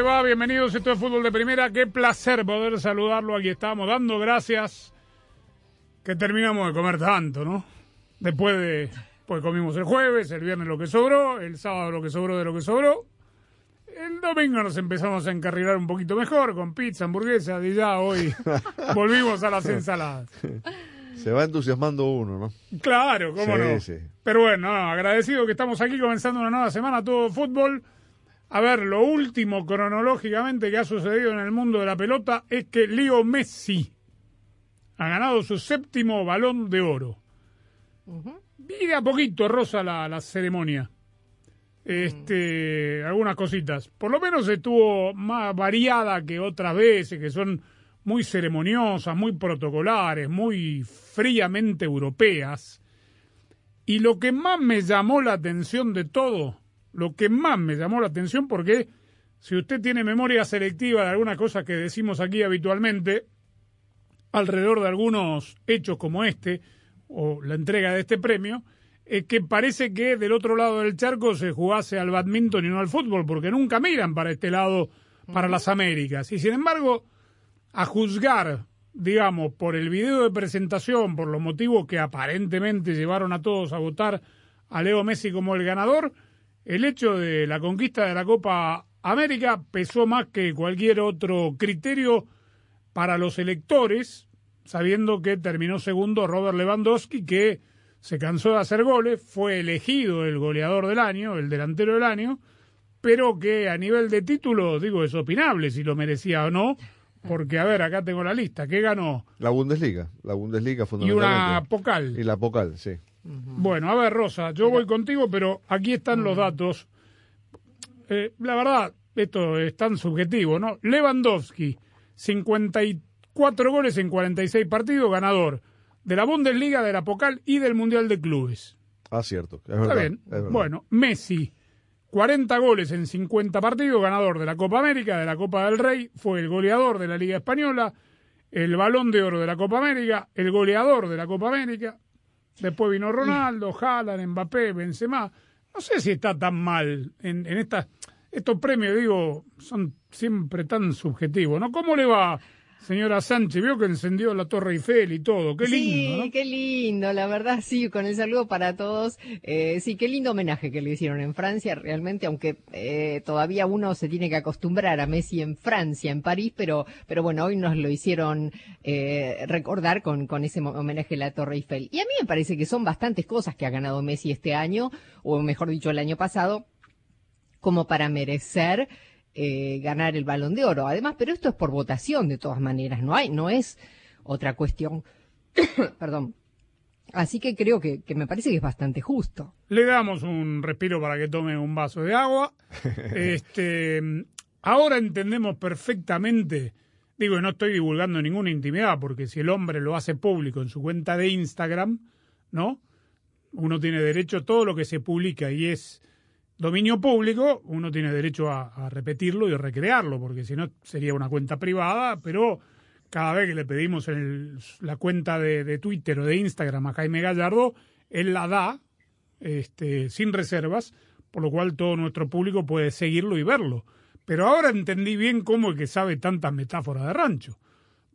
Le va? Bienvenidos, esto es Fútbol de Primera. Qué placer poder saludarlo. Aquí estamos dando gracias que terminamos de comer tanto, ¿no? Después de, pues comimos el jueves, el viernes lo que sobró, el sábado lo que sobró de lo que sobró. El domingo nos empezamos a encarrilar un poquito mejor con pizza, hamburguesa, y ya hoy volvimos a las ensaladas. Se va entusiasmando uno, ¿no? Claro, cómo Sí, no. sí. Pero bueno, no, agradecido que estamos aquí comenzando una nueva semana, todo fútbol. A ver, lo último cronológicamente que ha sucedido en el mundo de la pelota es que Leo Messi ha ganado su séptimo balón de oro. Y de a poquito rosa la, la ceremonia. Este, algunas cositas. Por lo menos estuvo más variada que otras veces, que son muy ceremoniosas, muy protocolares, muy fríamente europeas. Y lo que más me llamó la atención de todo, lo que más me llamó la atención, porque si usted tiene memoria selectiva de alguna cosa que decimos aquí habitualmente, alrededor de algunos hechos como este, o la entrega de este premio, es que parece que del otro lado del charco se jugase al badminton y no al fútbol, porque nunca miran para este lado, para las Américas. Y sin embargo, a juzgar, digamos, por el video de presentación, por los motivos que aparentemente llevaron a todos a votar a Leo Messi como el ganador, el hecho de la conquista de la Copa América pesó más que cualquier otro criterio para los electores, sabiendo que terminó segundo Robert Lewandowski, que se cansó de hacer goles, fue elegido el goleador del año, el delantero del año, pero que a nivel de título, digo, es opinable si lo merecía o no, porque, a ver, acá tengo la lista, ¿qué ganó? La Bundesliga, la Bundesliga Y fundamentalmente. una Pocal. Y la Pocal, sí. Bueno, a ver, Rosa, yo voy contigo, pero aquí están los datos. Eh, la verdad, esto es tan subjetivo, ¿no? Lewandowski, 54 goles en 46 partidos, ganador de la Bundesliga, de la Pocal y del Mundial de Clubes. Ah, cierto. Es Está verdad, bien. es verdad. Bueno, Messi, 40 goles en 50 partidos, ganador de la Copa América, de la Copa del Rey, fue el goleador de la Liga Española, el balón de oro de la Copa América, el goleador de la Copa América. Después vino Ronaldo, Haaland, Mbappé, Benzema. No sé si está tan mal en, en esta, estos premios, digo, son siempre tan subjetivos, ¿no? ¿Cómo le va, señora Sánchez? Vio que encendió la Torre Eiffel y todo. Qué lindo, sí, ¿no? qué lindo, la verdad, sí, con el saludo para todos. Eh, sí, qué lindo homenaje que le hicieron en Francia, realmente, aunque eh, todavía uno se tiene que acostumbrar a Messi en Francia, en París, pero, pero bueno, hoy nos lo hicieron eh, recordar con, con ese homenaje a la Torre Eiffel. Y a mí me parece que son bastantes cosas que ha ganado Messi este año, o mejor dicho, el año pasado, como para merecer eh, ganar el balón de oro. Además, pero esto es por votación de todas maneras, no hay, no es otra cuestión. Perdón. Así que creo que, que me parece que es bastante justo. Le damos un respiro para que tome un vaso de agua. Este, ahora entendemos perfectamente, digo, y no estoy divulgando ninguna intimidad, porque si el hombre lo hace público en su cuenta de Instagram, ¿no? Uno tiene derecho a todo lo que se publica y es dominio público, uno tiene derecho a, a repetirlo y recrearlo, porque si no sería una cuenta privada, pero cada vez que le pedimos el- la cuenta de, de Twitter o de Instagram a Jaime Gallardo, él la da este, sin reservas, por lo cual todo nuestro público puede seguirlo y verlo. Pero ahora entendí bien cómo es que sabe tantas metáforas de rancho,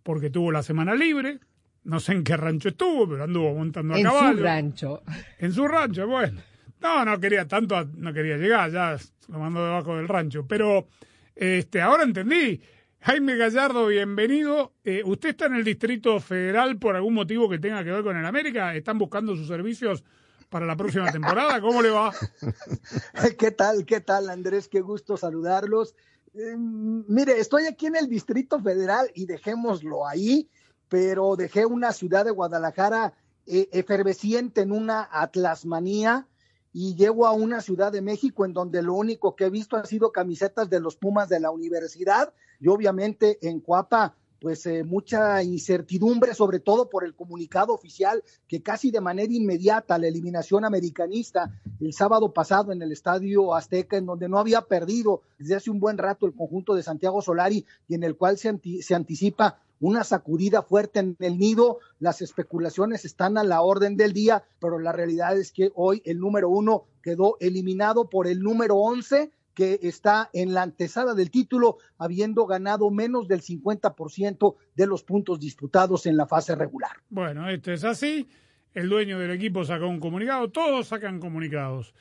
porque tuvo la semana libre, no sé en qué rancho estuvo, pero anduvo montando a en caballo. su rancho. En su rancho, bueno. No, no quería tanto, no quería llegar, ya lo mandó debajo del rancho. Pero este, ahora entendí. Jaime Gallardo, bienvenido. Eh, ¿Usted está en el Distrito Federal por algún motivo que tenga que ver con el América? ¿Están buscando sus servicios para la próxima temporada. ¿Cómo le va? ¿Qué tal? ¿Qué tal, Andrés? Qué gusto saludarlos. Eh, mire, estoy aquí en el Distrito Federal y dejémoslo ahí, pero dejé una ciudad de Guadalajara eh, efervesciente en una atlasmanía y llego a una ciudad de México en donde lo único que he visto ha sido camisetas de los Pumas de la universidad y obviamente en Cuapa pues eh, mucha incertidumbre, sobre todo por el comunicado oficial que casi de manera inmediata la eliminación americanista el sábado pasado en el Estadio Azteca, en donde no había perdido desde hace un buen rato el conjunto de Santiago Solari y en el cual se, se anticipa una sacudida fuerte en el nido. Las especulaciones están a la orden del día, pero la realidad es que hoy el número uno quedó eliminado por el número once que está en la antesada del título, habiendo ganado menos del 50% de los puntos disputados en la fase regular. Bueno, esto es así. El dueño del equipo sacó un comunicado, todos sacan comunicados,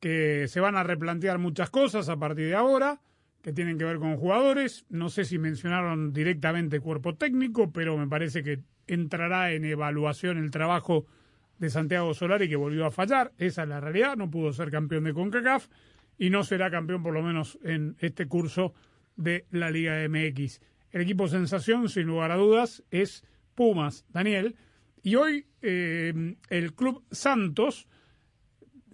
que se van a replantear muchas cosas a partir de ahora, que tienen que ver con jugadores. No sé si mencionaron directamente cuerpo técnico, pero me parece que entrará en evaluación el trabajo de Santiago Solari, que volvió a fallar. Esa es la realidad, no pudo ser campeón de CONCACAF y no será campeón por lo menos en este curso de la Liga MX. El equipo sensación, sin lugar a dudas, es Pumas, Daniel. Y hoy eh, el Club Santos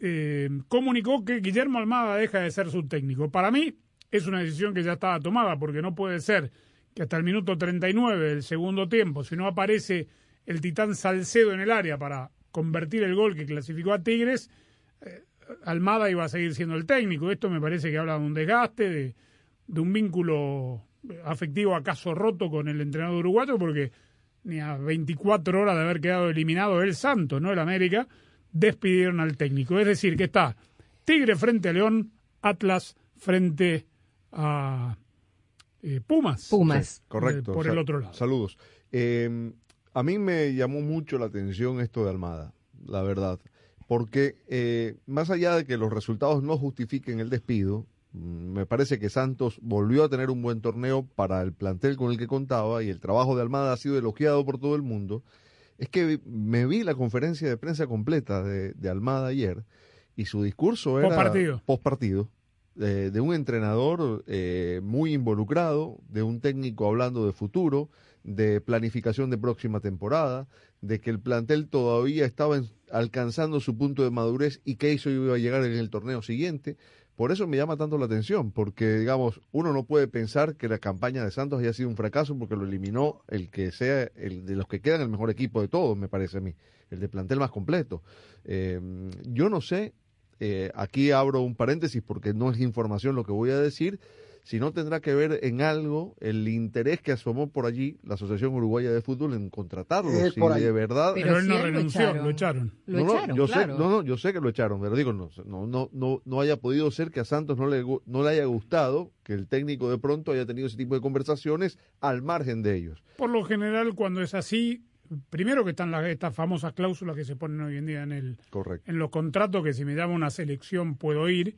eh, comunicó que Guillermo Almada deja de ser su técnico. Para mí es una decisión que ya estaba tomada, porque no puede ser que hasta el minuto 39 del segundo tiempo, si no aparece el titán Salcedo en el área para convertir el gol que clasificó a Tigres, Almada iba a seguir siendo el técnico. Esto me parece que habla de un desgaste, de, de un vínculo afectivo acaso roto con el entrenador uruguayo, porque ni a 24 horas de haber quedado eliminado el Santos, no el América, despidieron al técnico. Es decir, que está Tigre frente a León, Atlas frente a eh, Pumas. Pumas. Correcto. Eh, por el otro lado. Saludos. Eh, a mí me llamó mucho la atención esto de Almada, la verdad porque eh, más allá de que los resultados no justifiquen el despido, mm, me parece que Santos volvió a tener un buen torneo para el plantel con el que contaba y el trabajo de Almada ha sido elogiado por todo el mundo. Es que me vi la conferencia de prensa completa de, Almada ayer y su discurso era post partido, eh, de un entrenador eh, muy involucrado, de un técnico hablando de futuro, de planificación de próxima temporada, de que el plantel todavía estaba alcanzando su punto de madurez y que eso iba a llegar en el torneo siguiente. Por eso me llama tanto la atención, porque digamos, uno no puede pensar que la campaña de Santos haya sido un fracaso porque lo eliminó el que sea, el de los que quedan el mejor equipo de todos, me parece a mí, el de plantel más completo. Eh, yo no sé, eh, aquí abro un paréntesis porque no es información lo que voy a decir, si no tendrá que ver en algo el interés que asomó por allí la Asociación Uruguaya de Fútbol en contratarlo. si de verdad. Pero, él no renunció, lo echaron. no, yo sé, no, yo sé que lo echaron, pero digo, no, no, no, no haya podido ser que a Santos no le, no le haya gustado que el técnico de pronto haya tenido ese tipo de conversaciones al margen de ellos. Por lo general, cuando es así, primero que están las, estas famosas cláusulas que se ponen hoy en día en, el, en los contratos, que si me llama una selección puedo ir,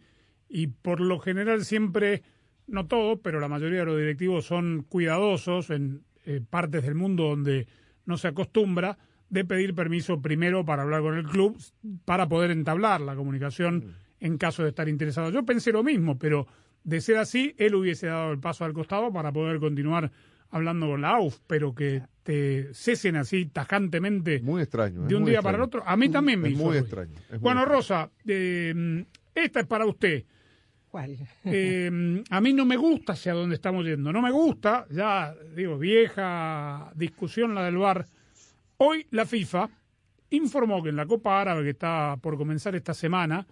y por lo general siempre no todo, pero la mayoría de los directivos son cuidadosos en eh, partes del mundo donde no se acostumbra de pedir permiso primero para hablar con el club para poder entablar la comunicación mm. en caso de estar interesado. Yo pensé lo mismo, pero de ser así, él hubiese dado el paso al costado para poder continuar hablando con la AUF, pero que te cesen así tajantemente muy extraño, de un día para el otro, a mí también me hizo. Muy extraño. bueno, Rosa, eh, esta es para usted. ¿Cuál? Eh, a mí no me gusta hacia dónde estamos yendo. No me gusta, ya digo, vieja discusión la del VAR. Hoy la FIFA informó que en la Copa Árabe que está por comenzar esta semana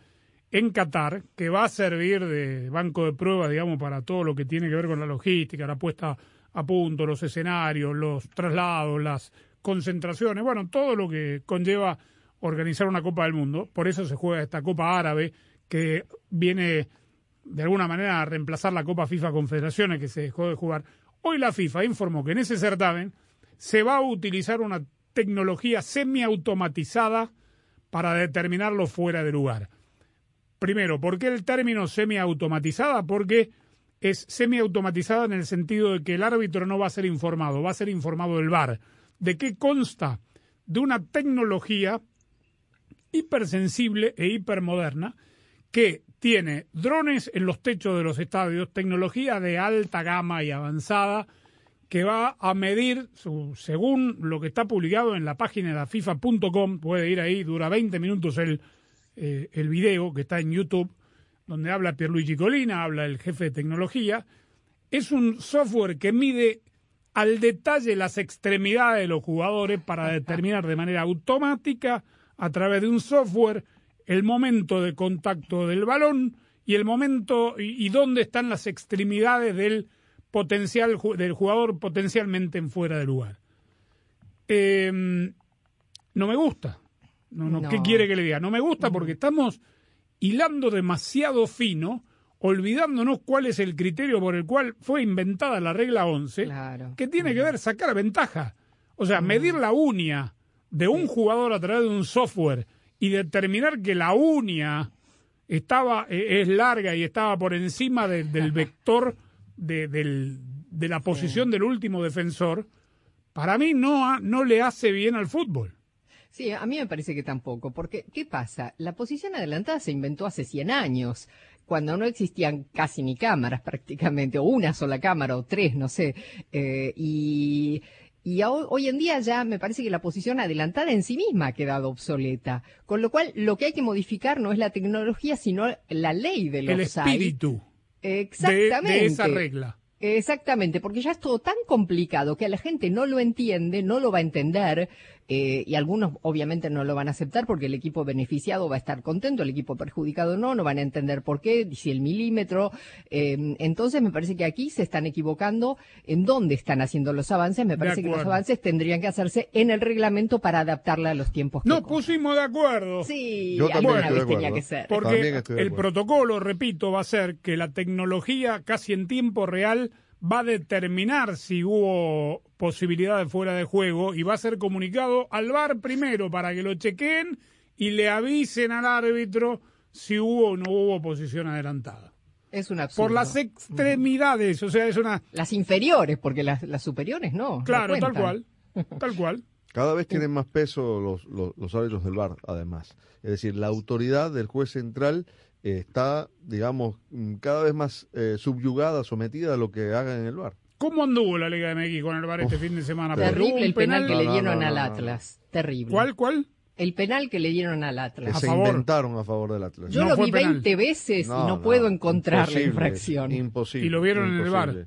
en Qatar, que va a servir de banco de prueba, digamos, para todo lo que tiene que ver con la logística, la puesta a punto, los escenarios, los traslados, las concentraciones, bueno, todo lo que conlleva organizar una Copa del Mundo. Por eso se juega esta Copa Árabe que viene de alguna manera a reemplazar la Copa FIFA Confederaciones que se dejó de jugar. Hoy la FIFA informó que en ese certamen se va a utilizar una tecnología semiautomatizada para determinarlo fuera de lugar. Primero, ¿por qué el término semiautomatizada? Porque es semiautomatizada en el sentido de que el árbitro no va a ser informado, va a ser informado del VAR. ¿De qué consta? De una tecnología hipersensible e hipermoderna que tiene drones en los techos de los estadios, tecnología de alta gama y avanzada, que va a medir, su, según lo que está publicado en la página de FIFA.com, puede ir ahí, dura 20 minutos el, eh, el video que está en YouTube, donde habla Pierluigi Colina, habla el jefe de tecnología, es un software que mide al detalle las extremidades de los jugadores para determinar de manera automática, a través de un software, el momento de contacto del balón y el momento y, y dónde están las extremidades del potencial del jugador potencialmente en fuera de lugar. Eh, no me gusta. No, no, ¿Qué quiere que le diga? No me gusta porque estamos hilando demasiado fino, olvidándonos cuál es el criterio por el cual fue inventada la regla 11, Claro. que tiene que ver sacar ventaja. O sea, medir la uña de un jugador a través de un software y determinar que la uña estaba eh, es larga y estaba por encima de- del vector de, del- de la posición del último defensor, para mí no, no le hace bien al fútbol. Sí, a mí me parece que tampoco, porque ¿qué pasa? La posición adelantada se inventó hace 100 años, cuando no existían casi ni cámaras prácticamente, o una sola cámara, o tres, no sé. Eh, y hoy en día ya me parece que la posición adelantada en sí misma ha quedado obsoleta. Con lo cual, lo que hay que modificar no es la tecnología, sino la ley del El offside. espíritu Exactamente. de esa regla. Exactamente, porque ya es todo tan complicado que a la gente no lo entiende, no lo va a entender, eh, y algunos obviamente no lo van a aceptar porque el equipo beneficiado va a estar contento, el equipo perjudicado no, no van a entender por qué, si el milímetro. eh, entonces me parece que aquí se están equivocando en dónde están haciendo los avances. Me parece que los avances tendrían que hacerse en el reglamento para adaptarla a los tiempos que Nos pusimos de acuerdo. Sí, Yo también alguna vez tenía que ser. Porque el protocolo, repito, va a ser que la tecnología casi en tiempo real va a determinar si hubo posibilidad de fuera de juego y va a ser comunicado al VAR primero para que lo chequeen y le avisen al árbitro si hubo o no hubo posición adelantada. Es un absurdo. Por las extremidades, o sea, es una... Las inferiores, porque las, las superiores no. no Claro, tal cual, tal cual. Cada vez tienen más peso los, los, los árbitros del VAR, además. Es decir, la autoridad del juez central está, digamos, mm, cada vez más eh, subyugada, sometida a lo que hagan en el VAR. ¿Cómo anduvo la Liga MX con el VAR este fin de semana? Terrible el penal, que le dieron no, al no. Atlas. Terrible. ¿Cuál, cuál? El penal que le dieron al Atlas. Se favor. inventaron a favor del Atlas. Yo No lo vi penal. 20 veces y no puedo encontrar la infracción. Imposible. Y lo vieron en el. VAR.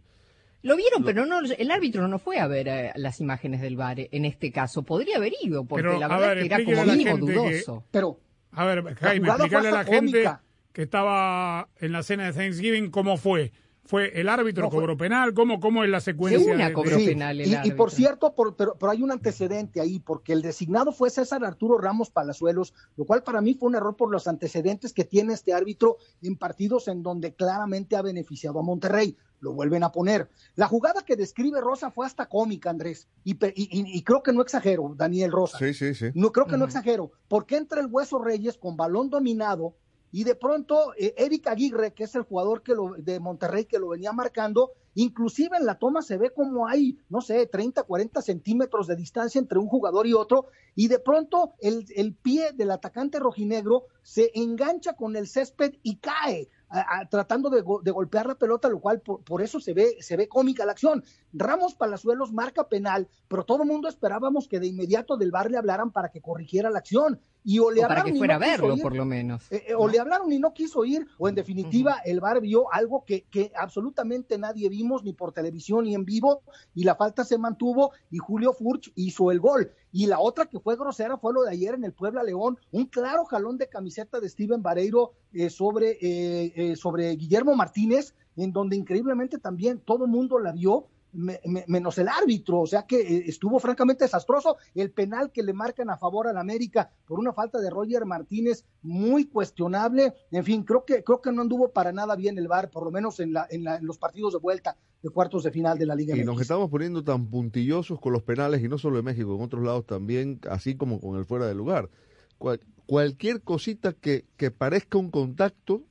Lo vieron, pero no, el árbitro no fue a ver eh, las imágenes del VAR en este caso. Podría haber ido, porque Pero, la verdad ver, es que era como mínimo que- dudoso. Pero A ver, Jaime, explicarle a la gente cómica. Que estaba en la cena de Thanksgiving cómo fue. ¿Fue el árbitro No, fue- cobró penal? ¿Cómo, ¿Cómo es la secuencia? Una cobró Sí, penal el y, y por cierto, por- pero, pero hay un antecedente ahí, porque el designado fue César Arturo Ramos Palazuelos, lo cual para mí fue un error por los antecedentes que tiene este árbitro en partidos en donde claramente ha beneficiado a Monterrey. Lo vuelven a poner. La jugada que describe Rosa fue hasta cómica, Andrés, y, creo que no exagero, Daniel Rosa. Sí, sí, sí. No creo que no exagero, porque entra el Hueso Reyes con balón dominado y de pronto eh, Eric Aguirre, que es el jugador que lo, de Monterrey que lo venía marcando, inclusive en la toma se ve como hay, no sé, 30, 40 centímetros de distancia entre un jugador y otro, y de pronto el, el pie del atacante rojinegro se engancha con el césped y cae. tratando de, go- de golpear la pelota, lo cual por, por eso se ve, se ve cómica la acción. Ramos Palazuelos marca penal, pero todo el mundo esperábamos que de inmediato del bar le hablaran para que corrigiera la acción. Y o le O para hablaron que fuera a no quiso verlo, ir. por lo menos. Eh, eh, o le hablaron y no quiso ir, o en definitiva el VAR vio algo que, que absolutamente nadie vimos, ni por televisión ni en vivo, y la falta se mantuvo y Julio Furch hizo el gol. Y la otra que fue grosera fue lo de ayer en el Puebla León, un claro jalón de camiseta de Steven Vareiro eh, sobre, eh, eh, sobre Guillermo Martínez, en donde increíblemente también todo el mundo la vio. Me- me- menos el árbitro, o sea que eh, estuvo francamente desastroso. El penal que le marcan a favor al América por una falta de Roger Martínez muy cuestionable. En fin, creo que creo que no anduvo para nada bien el VAR, por lo menos en, la, en, la- en los partidos de vuelta de cuartos de final de la Liga Y nos estamos poniendo tan puntillosos con los penales, y no solo en México, en otros lados también, así como con el fuera de lugar. Cual- cualquier cosita que, que parezca un contacto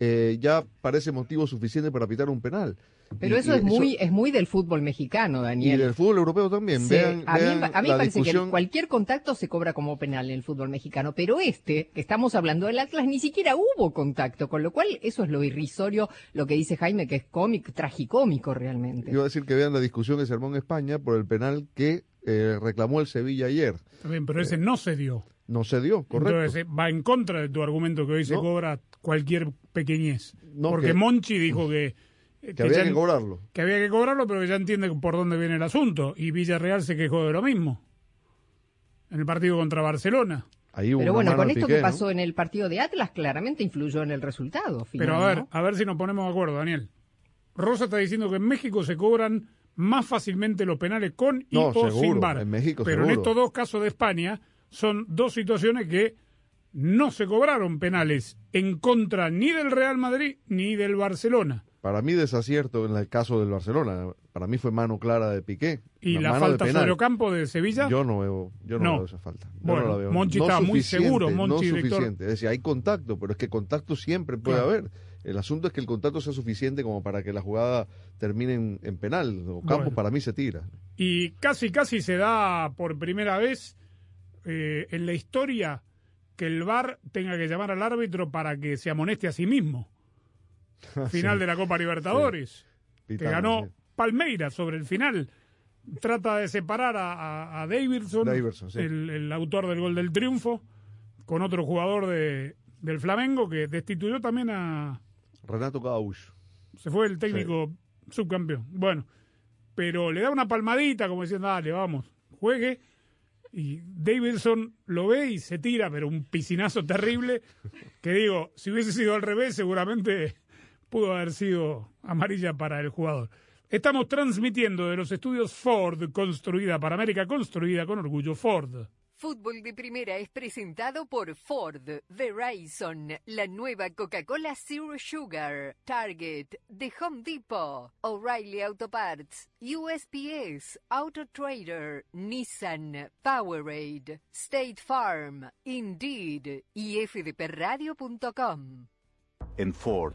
eh, ya parece motivo suficiente para pitar un penal. Pero Y- eso y es muy, es muy del fútbol mexicano, Y Daniel. del fútbol europeo también. Sí, Vean, a mí, vean a mí me parece discusión. que cualquier contacto se cobra como penal en el fútbol mexicano, pero este, que estamos hablando del Atlas, ni siquiera hubo contacto, con lo cual eso es lo irrisorio, lo que dice Jaime, que es cómico, tragicómico realmente. Iba a decir que vean la discusión que se armó en España por el penal que eh, reclamó el Sevilla ayer. Está bien, pero ese no se dio. No se dio, correcto. Entonces eh, va en contra de tu argumento que hoy se No. cobra cualquier pequeñez. No, Porque que- Monchi dijo que, que había ya- que cobrarlo. que había que cobrarlo, pero que ya entiende por dónde viene el asunto. Y Villarreal se quejó de lo mismo. En el partido contra Barcelona. Ahí hubo Pero bueno, con esto Piqué, que ¿no? pasó en el partido de Atlas, claramente influyó en el resultado. Final, Pero a ver, ¿no? a ver si nos ponemos de acuerdo, Daniel. Rosa está diciendo que en México se cobran más fácilmente los penales con y No, o seguro, sin VAR. en México Pero en estos dos casos de España son dos situaciones que no se cobraron penales en contra ni del Real Madrid ni del Barcelona. Para mí desacierto en el caso del Barcelona. Para mí fue mano clara de Piqué. Y la de falta penal. sobre Ocampo de Sevilla, Yo no veo, yo no, No. veo esa falta. Yo Bueno, no la veo. Monchi no estaba muy suficiente, seguro, Monchi, no director. suficiente. Es decir, hay contacto, pero es que contacto siempre puede Claro. haber. El asunto es que el contacto sea suficiente como para que la jugada termine en, en penal. Ocampo Bueno. para mí se tira. y casi casi se da por primera vez eh, en la historia que el VAR tenga que llamar al árbitro para que se amoneste a sí mismo. Final de la Copa Libertadores, que ganó. Palmeiras sobre el final. Trata de separar a, a, a Davidson, Davidson, sí. el, el autor del gol del triunfo, con otro jugador de, del Flamengo que destituyó también a, Renato Gauch. se fue el técnico subcampeón. Bueno, pero le da una palmadita como diciendo, dale, vamos, juegue. Y Davidson lo ve y se tira, pero un piscinazo terrible. Que digo, si hubiese sido al revés, seguramente pudo haber sido amarilla para el jugador. Estamos transmitiendo de los estudios Ford, construida para América, construida con orgullo Ford. Fútbol de Primera es presentado por Ford, Verizon, la nueva Coca-Cola Zero Sugar, Target, The Home Depot, O'Reilly Auto Parts, USPS, Auto Trader, Nissan, Powerade, State Farm, Indeed y fdpradio.com. En Ford,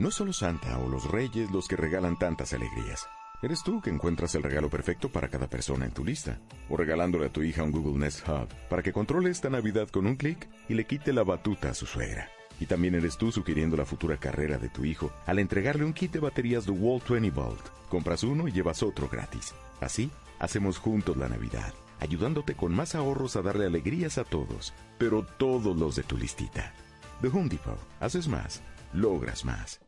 No es solo Santa o los reyes los que regalan tantas alegrías. Eres tú que encuentras el regalo perfecto para cada persona en tu lista. O regalándole a tu hija un Google Nest Hub para que controle esta Navidad con un clic y le quite la batuta a su suegra. Y también eres tú sugiriendo la futura carrera de tu hijo al entregarle un kit de baterías de Wall 20 Volt. Compras uno y llevas otro gratis. Así, hacemos juntos la Navidad, ayudándote con más ahorros a darle alegrías a todos, pero todos los de tu listita. The Home Depot. Haces más, logras más.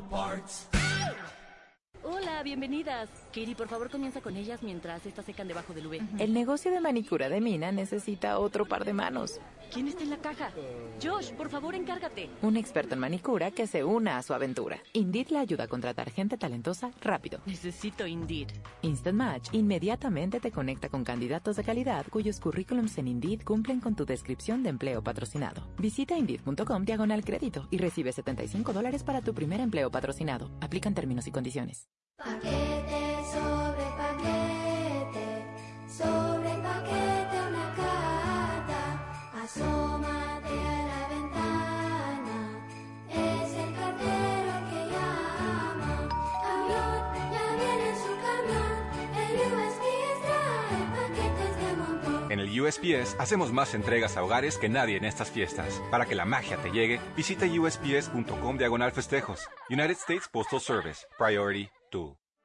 Parts. Hola, bienvenidas. Katie, por favor, comienza con ellas mientras estas secan debajo del V. El negocio de manicura de Mina necesita otro par de manos. ¿Quién está en la caja? Josh, por favor, encárgate. Un experto en manicura que se una a su aventura. Indeed le ayuda a contratar gente talentosa rápido. Necesito Indeed. Instant Match inmediatamente te conecta con candidatos de calidad cuyos currículums en Indeed cumplen con tu descripción de empleo patrocinado. Visita Indeed.com diagonal crédito y recibe 75 dólares para tu primer empleo patrocinado. Aplican términos y condiciones. Paquete sobre paquete, sobre paquete una carta, asómate a la ventana, es el cartero el que llama. Camión, ya viene su camión, el USPS trae paquetes de montón. En el USPS hacemos más entregas a hogares que nadie en estas fiestas. Para que la magia te llegue, visita usps.com diagonal festejos. United States Postal Service, Priority. oito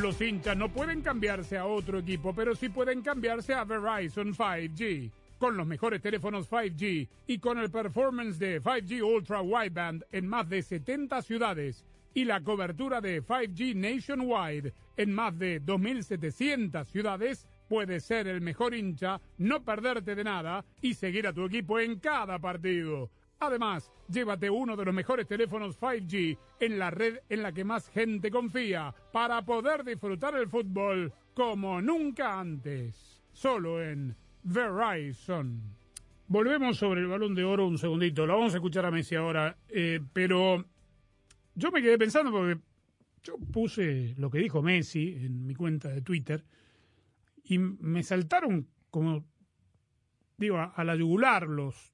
Los hinchas no pueden cambiarse a otro equipo, pero sí pueden cambiarse a Verizon 5G. Con los mejores teléfonos 5G y con el performance de 5G Ultra Wideband en más de 70 ciudades y la cobertura de 5G Nationwide en más de 2.700 ciudades, puedes ser el mejor hincha, no perderte de nada y seguir a tu equipo en cada partido. Además, llévate uno de los mejores teléfonos 5G en la red en la que más gente confía para poder disfrutar el fútbol como nunca antes. Solo en Verizon. Volvemos sobre el balón de oro un segundito. Lo vamos a escuchar a Messi ahora. eh, pero yo me quedé pensando porque yo puse lo que dijo Messi en mi cuenta de Twitter y me saltaron como, digo, a, a los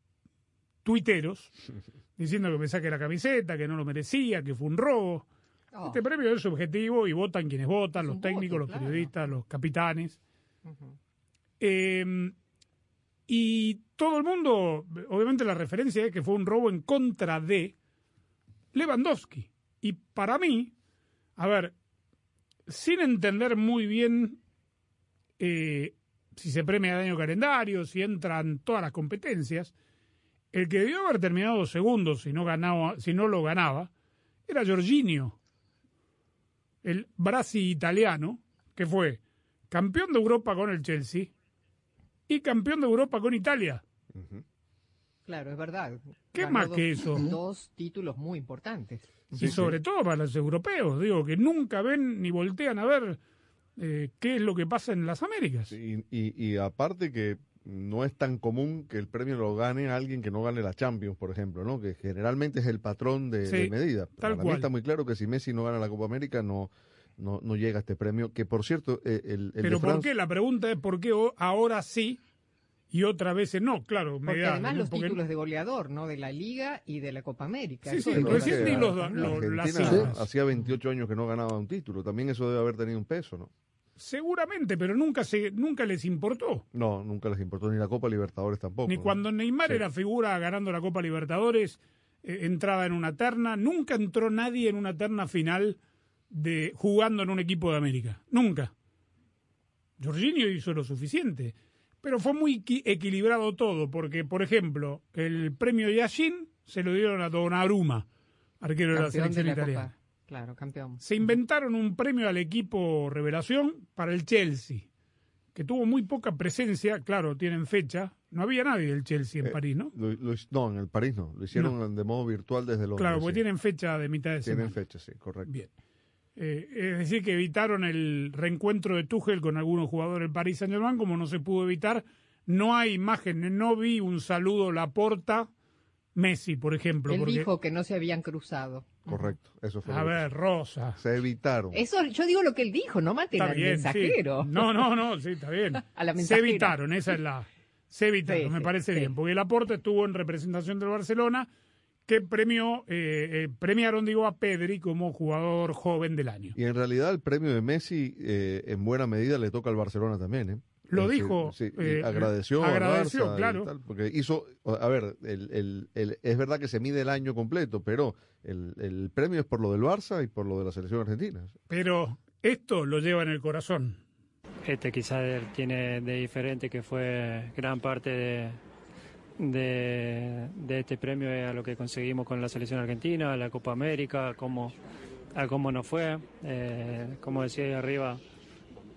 tuiteros diciendo que me saque la camiseta, que no lo merecía, que fue un robo. Este premio es subjetivo y votan quienes votan, los técnicos, los periodistas, los capitanes. Eh, y todo el mundo, obviamente la referencia es que fue un robo en contra de Lewandowski. Y para mí, a ver, sin entender muy bien eh, si se premia daño calendario, si entran todas las competencias, el que debió haber terminado segundo si no, ganaba, si no lo ganaba era Jorginho, el brasi italiano, que fue campeón de Europa con el Chelsea y campeón de Europa con Italia. Claro, es verdad. ¿Qué Ganó más dos- que eso? Dos títulos muy importantes. y sobre todo para los europeos, digo, que nunca ven ni voltean a ver eh, qué es lo que pasa en las Américas. Y, y, y aparte que no es tan común que el premio lo gane alguien que no gane la Champions, por ejemplo, ¿no? Que generalmente es el patrón de, Sí, de medida. tal Para mí cual. está muy claro que si Messi no gana la Copa América no no, no llega a este premio. Que por cierto, eh, el, el Pero de ¿por qué? La pregunta es ¿por qué ahora sí y otras veces no? Claro, me Porque da- además ¿no? los Porque- títulos de goleador, ¿no? De la Liga y de la Copa América. Sí, Eso sí, recién ni los- Argentina hacía 28 años que no ganaba un título. También eso debe haber tenido un peso, ¿no? Seguramente, pero nunca se nunca les importó. No, nunca les importó ni la Copa Libertadores tampoco. Ni ¿no? cuando Neymar Sí. era figura ganando la Copa Libertadores, eh, entraba en una terna. Nunca entró nadie en una terna final de jugando en un equipo de América. Nunca. Jorginho hizo lo suficiente. Pero fue muy equi- equilibrado todo, porque, por ejemplo, el premio Yashin se lo dieron a Donnarumma, arquero de la de selección la italiana. Copa. Claro, campeón. Se inventaron un premio al equipo revelación para el Chelsea, que tuvo muy poca presencia, claro, tienen fecha. No había nadie del Chelsea en Eh, París, ¿no? Lo- lo hic- no, en el París no. Lo hicieron de modo virtual desde Londres. Claro, porque sí. tienen fecha de mitad de Tienen semana. fecha, sí, correcto. Bien. Eh, es decir, que evitaron el reencuentro de Tuchel con algunos jugadores del Paris Saint-Germain, como no se pudo evitar. No hay imágenes, no vi un saludo Laporta, Messi, por ejemplo. Él porque, dijo que no se habían cruzado. Correcto, eso fue. a lo que- ver, Rosa. Se evitaron. Eso, yo digo lo que él dijo, no maten Está al bien, sí. mensajero. No, no, no, sí, está bien. A la se evitaron, esa es la. Se evitaron, Sí, me parece sí. bien, porque el aporte estuvo en representación del Barcelona, que premió, eh, eh, premiaron, digo, a Pedri como jugador joven del año. Y en realidad el premio de Messi eh, en buena medida le toca al Barcelona también, ¿eh? Lo Es decir, dijo. sí, y eh, agradeció, agradeció, Barça claro. tal, porque hizo, a ver, el, el- el- es verdad que se mide el año completo, pero el, el premio es por lo del Barça y por lo de la selección argentina. Pero esto lo lleva en el corazón. Este quizás tiene de diferente que fue gran parte de, de, de este premio es a lo que conseguimos con la selección argentina, la Copa América, a cómo, a cómo nos fue. Eh, como decía ahí arriba,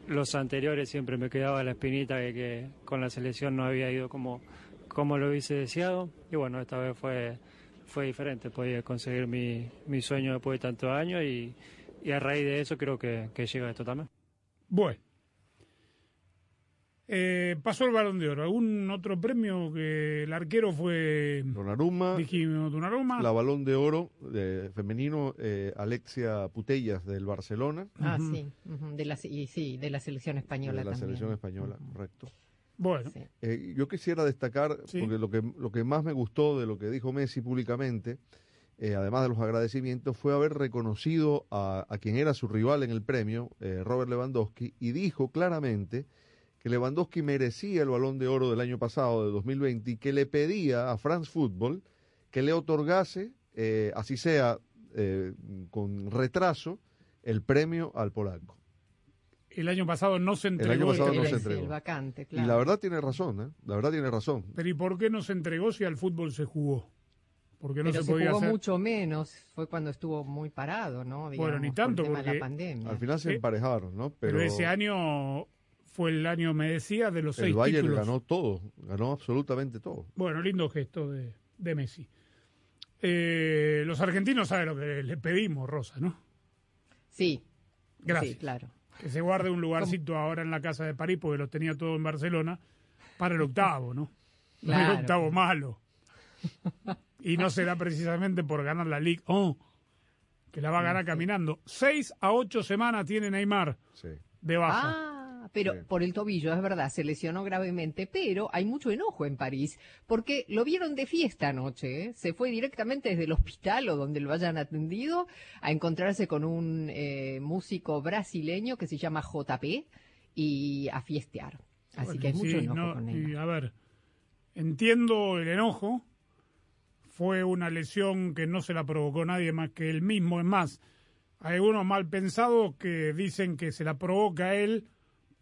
los anteriores siempre me quedaba la espinita de que con la selección no había ido como, como lo hubiese deseado. Y bueno, esta vez fue, fue diferente, podía conseguir mi, mi sueño después de tantos años y, y a raíz de eso creo que, que llega esto también. Bueno. Eh, pasó el Balón de Oro. ¿Algún otro premio que el arquero fue... Donnarumma, Dijimos Donnarumma. la balón de oro de femenino, eh, Alexia Putellas del Barcelona. Ah, sí, de la, y sí, de la selección española de la también. selección española, correcto. Bueno. Eh, yo quisiera destacar, Sí. porque lo que, lo que más me gustó de lo que dijo Messi públicamente, eh, además de los agradecimientos, fue haber reconocido a, a quien era su rival en el premio, eh, Robert Lewandowski, y dijo claramente que Lewandowski merecía el balón de oro del año pasado, de 2020, y que le pedía a France Football que le otorgase, eh, así sea eh, con retraso, el premio al polaco. El año pasado no se entregó. El año pasado no premio. se entregó. El vacante, Y claro. la verdad tiene razón, ¿eh? La verdad tiene razón. Pero ¿y por qué no se entregó si al fútbol se jugó? Porque no Pero se se, podía jugó hacer. mucho menos, fue cuando estuvo muy parado, ¿no? Bueno, ni tanto, por el tema de porque la pandemia. Al final se Eh, emparejaron, ¿no? Pero, Pero, ese año fue el año, me decía, de los el seis Bayern títulos. ganó todo, ganó absolutamente todo. Bueno, lindo gesto de, de Messi. Eh, los argentinos saben lo que le pedimos, Rosa, ¿no? Sí. Gracias. Sí, claro. Que se guarde un lugarcito ahora en la casa de París, porque lo tenía todo en Barcelona, para el octavo, ¿no? No el Claro. octavo malo. Y no será precisamente por ganar la Liga. Oh, que la va a ganar caminando. Seis a ocho semanas tiene Neymar de baja. Ah, pero por el tobillo, es verdad, se lesionó gravemente, pero hay mucho enojo en París, porque lo vieron de fiesta anoche, ¿eh? se fue directamente desde el hospital o donde lo hayan atendido a encontrarse con un eh, músico brasileño que se llama JP y a fiestear. Así Bueno, que hay mucho sí, enojo no, con Neymar. y a ver, entiendo el enojo. Fue una lesión que no se la provocó nadie más que él mismo. Es más, hay algunos mal pensados que dicen que se la provoca él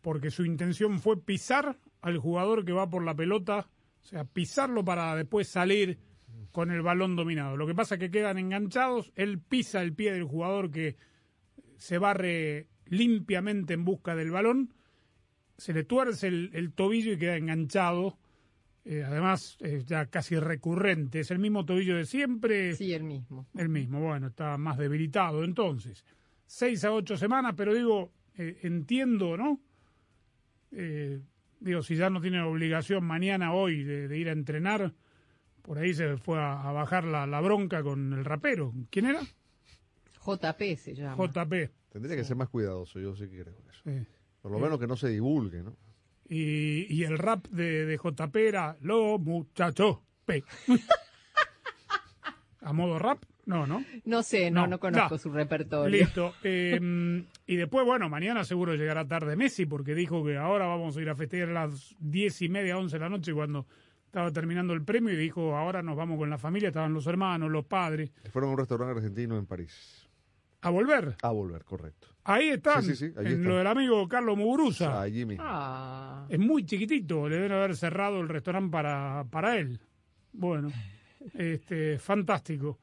porque su intención fue pisar al jugador que va por la pelota, o sea, pisarlo para después salir con el balón dominado. Lo que pasa es que quedan enganchados, él pisa el pie del jugador que se barre limpiamente en busca del balón se le tuerce el, el tobillo y queda enganchado. Eh, además, es ya casi recurrente. ¿Es el mismo tobillo de siempre? Sí, el mismo. El mismo, bueno, está más debilitado entonces. Seis a ocho semanas, pero digo, eh, entiendo, ¿no? Eh, digo, si ya no tiene obligación mañana, hoy, de, de ir a entrenar, por ahí se fue a, a bajar la, la bronca con el rapero. ¿Quién era? JP se llama. JP. Tendría que ser más cuidadoso, yo sí creo eso. Sí. Por lo menos que no se divulgue, ¿no? Y, y el rap de, de JP era Los muchachos P. ¿A modo rap? No, ¿no? No sé, no, no, conozco no. su repertorio. Listo. Eh, y después, bueno, mañana seguro llegará tarde Messi porque dijo que ahora vamos a ir a festejar a las diez y media, once de la noche cuando estaba terminando el premio y dijo ahora nos vamos con la familia, estaban los hermanos, los padres. Fueron a un restaurante argentino en París. ¿A volver? A volver, correcto. Ahí están, Sí, sí, sí, allí en están. lo del amigo Carlos Muguruza. Allí mismo. Ah. Es muy chiquitito, le deben haber cerrado el restaurante para, para él. Bueno, este, fantástico.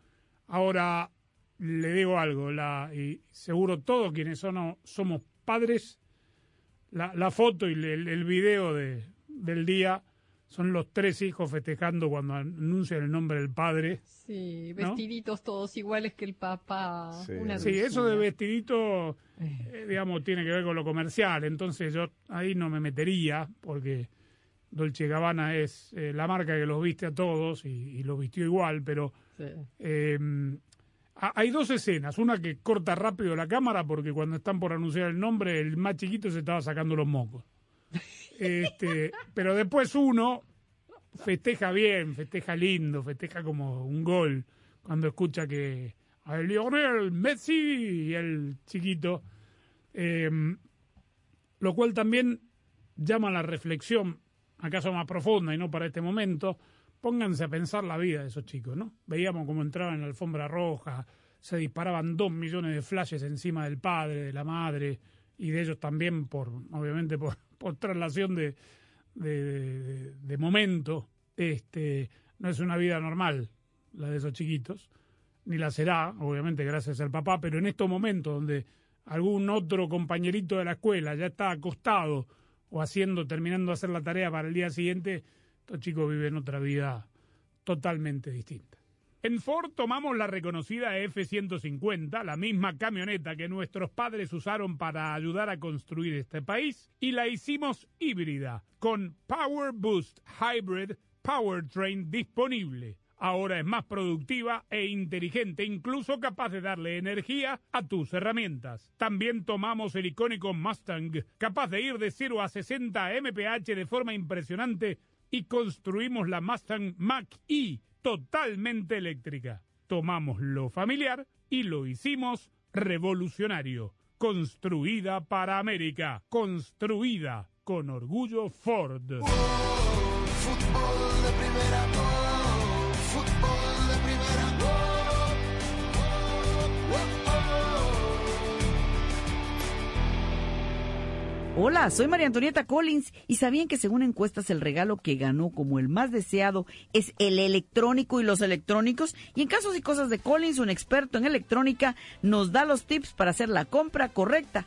Ahora, le digo algo, la, y seguro todos quienes son, somos padres, la, la foto y el, el video de, del día son los tres hijos festejando cuando anuncian el nombre del padre. Sí, ¿No? vestiditos todos iguales que el papá. Una Sí, eso de vestidito, eh, digamos, tiene que ver con lo comercial. Entonces yo ahí no me metería porque Dolce Gabbana es eh, la marca que los viste a todos y, y los vistió igual, pero Sí. eh, ha- hay dos escenas. Una que corta rápido la cámara porque cuando están por anunciar el nombre, el más chiquito se estaba sacando los mocos. Este, pero después uno festeja bien, festeja lindo, festeja como un gol cuando escucha que a Lionel Messi y el chiquito, eh, lo cual también llama a la reflexión, acaso más profunda y no para este momento, pónganse a pensar la vida de esos chicos, ¿no? Veíamos cómo entraban en la alfombra roja, se disparaban dos millones de flashes encima del padre, de la madre, y de ellos también por, obviamente, por, traslación de, de, de momento. Este, no es una vida normal la de esos chiquitos, ni la será, obviamente, gracias al papá, pero en estos momentos donde algún otro compañerito de la escuela ya está acostado o haciendo, terminando de hacer la tarea para el día siguiente, estos chicos viven otra vida totalmente distinta. En Ford tomamos la reconocida F-150, la misma camioneta que nuestros padres usaron para ayudar a construir este país, y la hicimos híbrida, con Power Boost Hybrid Powertrain disponible. Ahora es más productiva e inteligente, incluso capaz de darle energía a tus herramientas. También tomamos el icónico Mustang, capaz de ir de 0 a 60 mph de forma impresionante, y construimos la Mustang Mach-E totalmente eléctrica. Tomamos lo familiar y lo hicimos revolucionario. Construida para América. Construida con orgullo Ford. Fútbol de primera, Hola, soy María Antonieta Collins y sabían que según encuestas el regalo que ganó como el más deseado es el electrónico y los electrónicos y en casos y cosas de Collins, un experto en electrónica, nos da los tips para hacer la compra correcta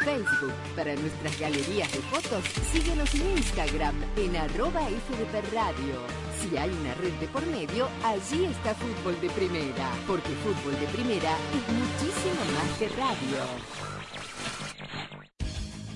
Facebook. Para nuestras galerías de fotos, síguenos en Instagram en arroba FDP Radio. Si hay una red de por medio, allí está Fútbol de Primera, porque Fútbol de Primera es muchísimo más que radio.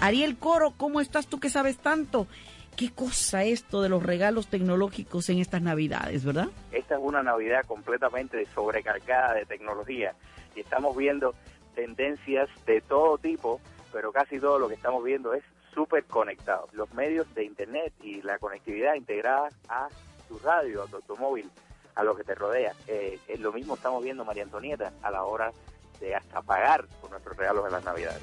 Ariel Coro, ¿cómo estás tú que sabes tanto? ¿Qué cosa esto de los regalos tecnológicos en estas navidades, verdad? Esta es una Navidad completamente sobrecargada de tecnología y estamos viendo tendencias de todo tipo, pero casi todo lo que estamos viendo es súper conectado. Los medios de Internet y la conectividad integrada a tu radio, a tu automóvil, a lo que te rodea. Eh, es lo mismo estamos viendo, María Antonieta, a la hora de hasta pagar por nuestros regalos en las Navidades.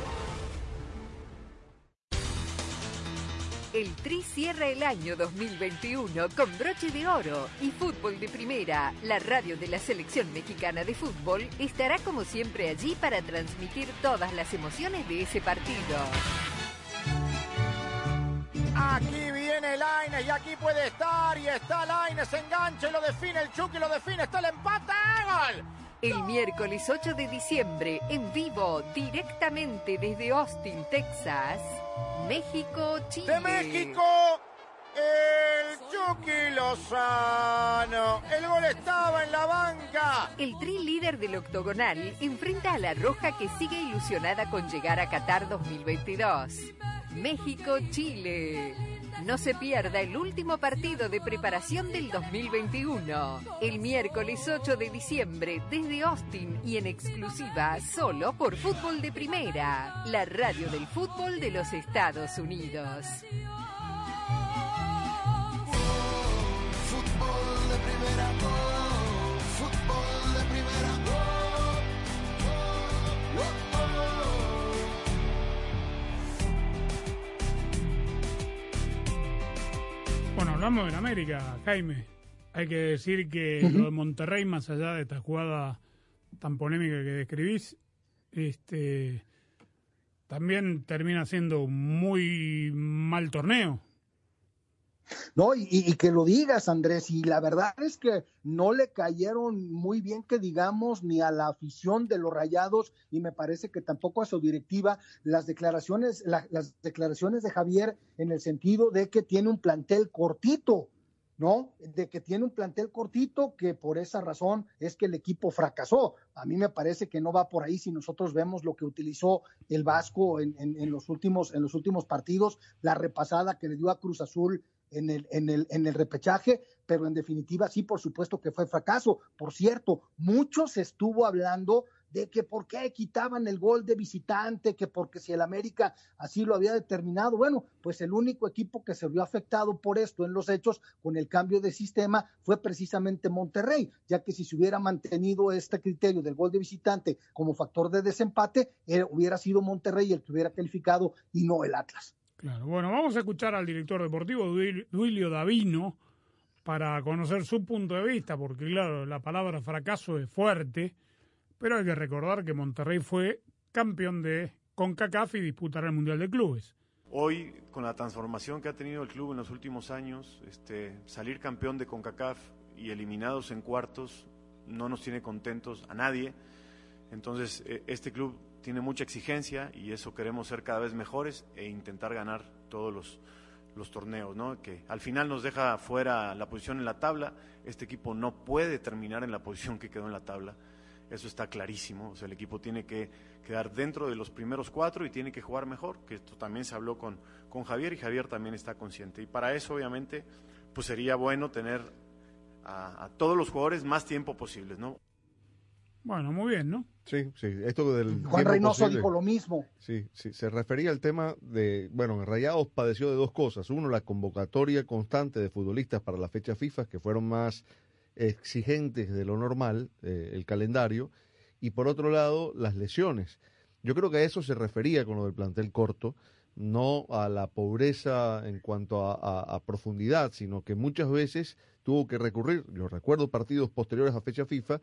El Tri cierra el año 2021 con broche de oro y Fútbol de Primera, la radio de la selección mexicana de fútbol, estará como siempre allí para transmitir todas las emociones de ese partido. Aquí viene Laines y aquí puede estar y está Laines, engancha y lo define el Chucky, lo define, está el empate, gol. El miércoles 8 de diciembre, en vivo, directamente desde Austin, Texas, México-Chile. ¡De México! El Chucky Lozano. El gol estaba en la banca. El tri líder del octogonal enfrenta a la Roja que sigue ilusionada con llegar a Qatar 2022. México-Chile. No se pierda el último partido de preparación del 2021. El miércoles 8 de diciembre desde Austin y en exclusiva solo por Fútbol de Primera, la radio del fútbol de los Estados Unidos. Bueno, hablamos de América, Jaime. Hay que decir que lo de Monterrey, más allá de esta jugada tan polémica que describís, este, también termina siendo un muy mal torneo. No, y, y que lo digas, Andrés, y la verdad es que no le cayeron muy bien que digamos ni a la afición de los Rayados y me parece que tampoco a su directiva las declaraciones la- las declaraciones de Javier en el sentido de que tiene un plantel cortito. ¿no? De que tiene un plantel cortito, que por esa razón es que el equipo fracasó. A mí me parece que no va por ahí si nosotros vemos lo que utilizó el Vasco en- en los, últimos, en los últimos partidos, la repasada que le dio a Cruz Azul en el, en el, en el repechaje, pero en definitiva sí, por supuesto que fue fracaso. Por cierto, mucho se estuvo hablando de que por qué quitaban el gol de visitante, que porque si el América así lo había determinado. Bueno, pues el único equipo que se vio afectado por esto en los hechos con el cambio de sistema fue precisamente Monterrey, ya que si se hubiera mantenido este criterio del gol de visitante como factor de desempate, eh, hubiera sido Monterrey el que hubiera calificado y no el Atlas. Claro, bueno, vamos a escuchar al director deportivo, Duil- Duilio Davino, para conocer su punto de vista, porque claro, la palabra fracaso es fuerte, pero hay que recordar que Monterrey fue campeón de CONCACAF y disputará el Mundial de Clubes. Hoy, con la transformación que ha tenido el club en los últimos años, este, salir campeón de CONCACAF y eliminados en cuartos no nos tiene contentos a nadie. Entonces, eh, este club tiene mucha exigencia y eso queremos ser cada vez mejores e intentar ganar todos los, los torneos, ¿no? Que al final nos deja fuera la posición en la tabla. Este equipo no puede terminar en la posición que quedó en la tabla. Eso está clarísimo. O sea, el equipo tiene que quedar dentro de los primeros cuatro y tiene que jugar mejor, que esto también se habló con, con Javier y Javier también está consciente. Y para eso, obviamente, pues sería bueno tener a, a todos los jugadores más tiempo posibles, ¿no? Bueno, muy bien, ¿no? Sí, sí. Esto del Juan Reynoso posible. dijo lo mismo. Sí, sí, se refería al tema de, bueno, en Rayados padeció de dos cosas. Uno, la convocatoria constante de futbolistas para la fecha FIFA, que fueron más exigentes de lo normal, eh, el calendario, y por otro lado, las lesiones. Yo creo que a eso se refería con lo del plantel corto, no a la pobreza en cuanto a, a- a profundidad, sino que muchas veces tuvo que recurrir, yo recuerdo partidos posteriores a fecha FIFA,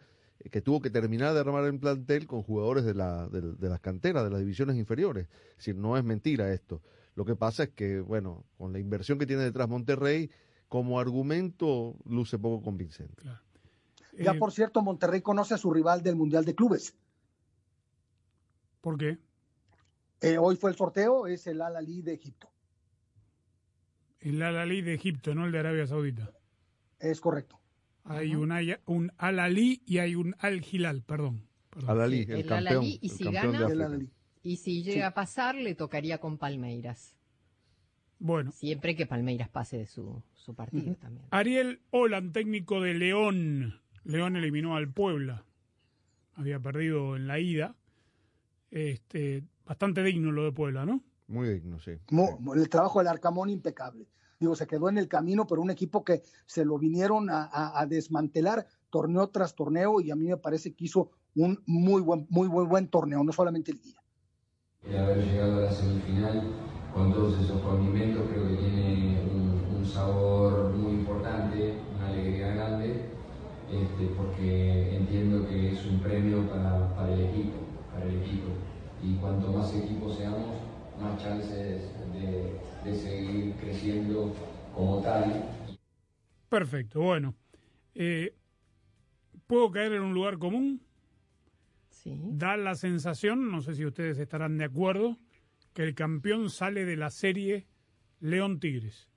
que tuvo que terminar de armar el plantel con jugadores de, la, de, de las canteras, de las divisiones inferiores. Es decir, no es mentira esto. Lo que pasa es que, bueno, con la inversión que tiene detrás Monterrey, como argumento luce poco convincente. Ya Eh, por cierto, Monterrey conoce a su rival del Mundial de Clubes. ¿Por qué? Eh, hoy fue el sorteo, es el Al Ali de Egipto. El Al-Ali de Egipto, no el de Arabia Saudita. Es correcto. Hay un, un Al-Ali y hay un Al-Hilal, perdón. perdón. Al-Ali, el El campeón, y el si campeón de gana- África. El. Y si llega a pasar, le tocaría con Palmeiras. Bueno. Siempre que Palmeiras pase de su, su partido también. Ariel Olan, técnico de León. León eliminó al Puebla. Había perdido en la ida. Este, bastante digno lo de Puebla, ¿no? Muy digno, sí. Mo- El trabajo del Arcamón impecable. Digo, se quedó en el camino, pero un equipo que se lo vinieron a, a- a desmantelar torneo tras torneo y a mí me parece que hizo un muy buen, muy buen, buen torneo, no solamente el día. El haber llegado a la semifinal con todos esos condimentos creo que tiene un, un sabor muy importante, una alegría grande, este, porque entiendo que es un premio para, para el equipo, para el equipo. Y cuanto más equipos seamos, más chances de, de seguir creciendo como tal. Perfecto, bueno. Eh, ¿Puedo caer en un lugar común? da la sensación, no sé si ustedes estarán de acuerdo, que el campeón sale de la serie León Tigres.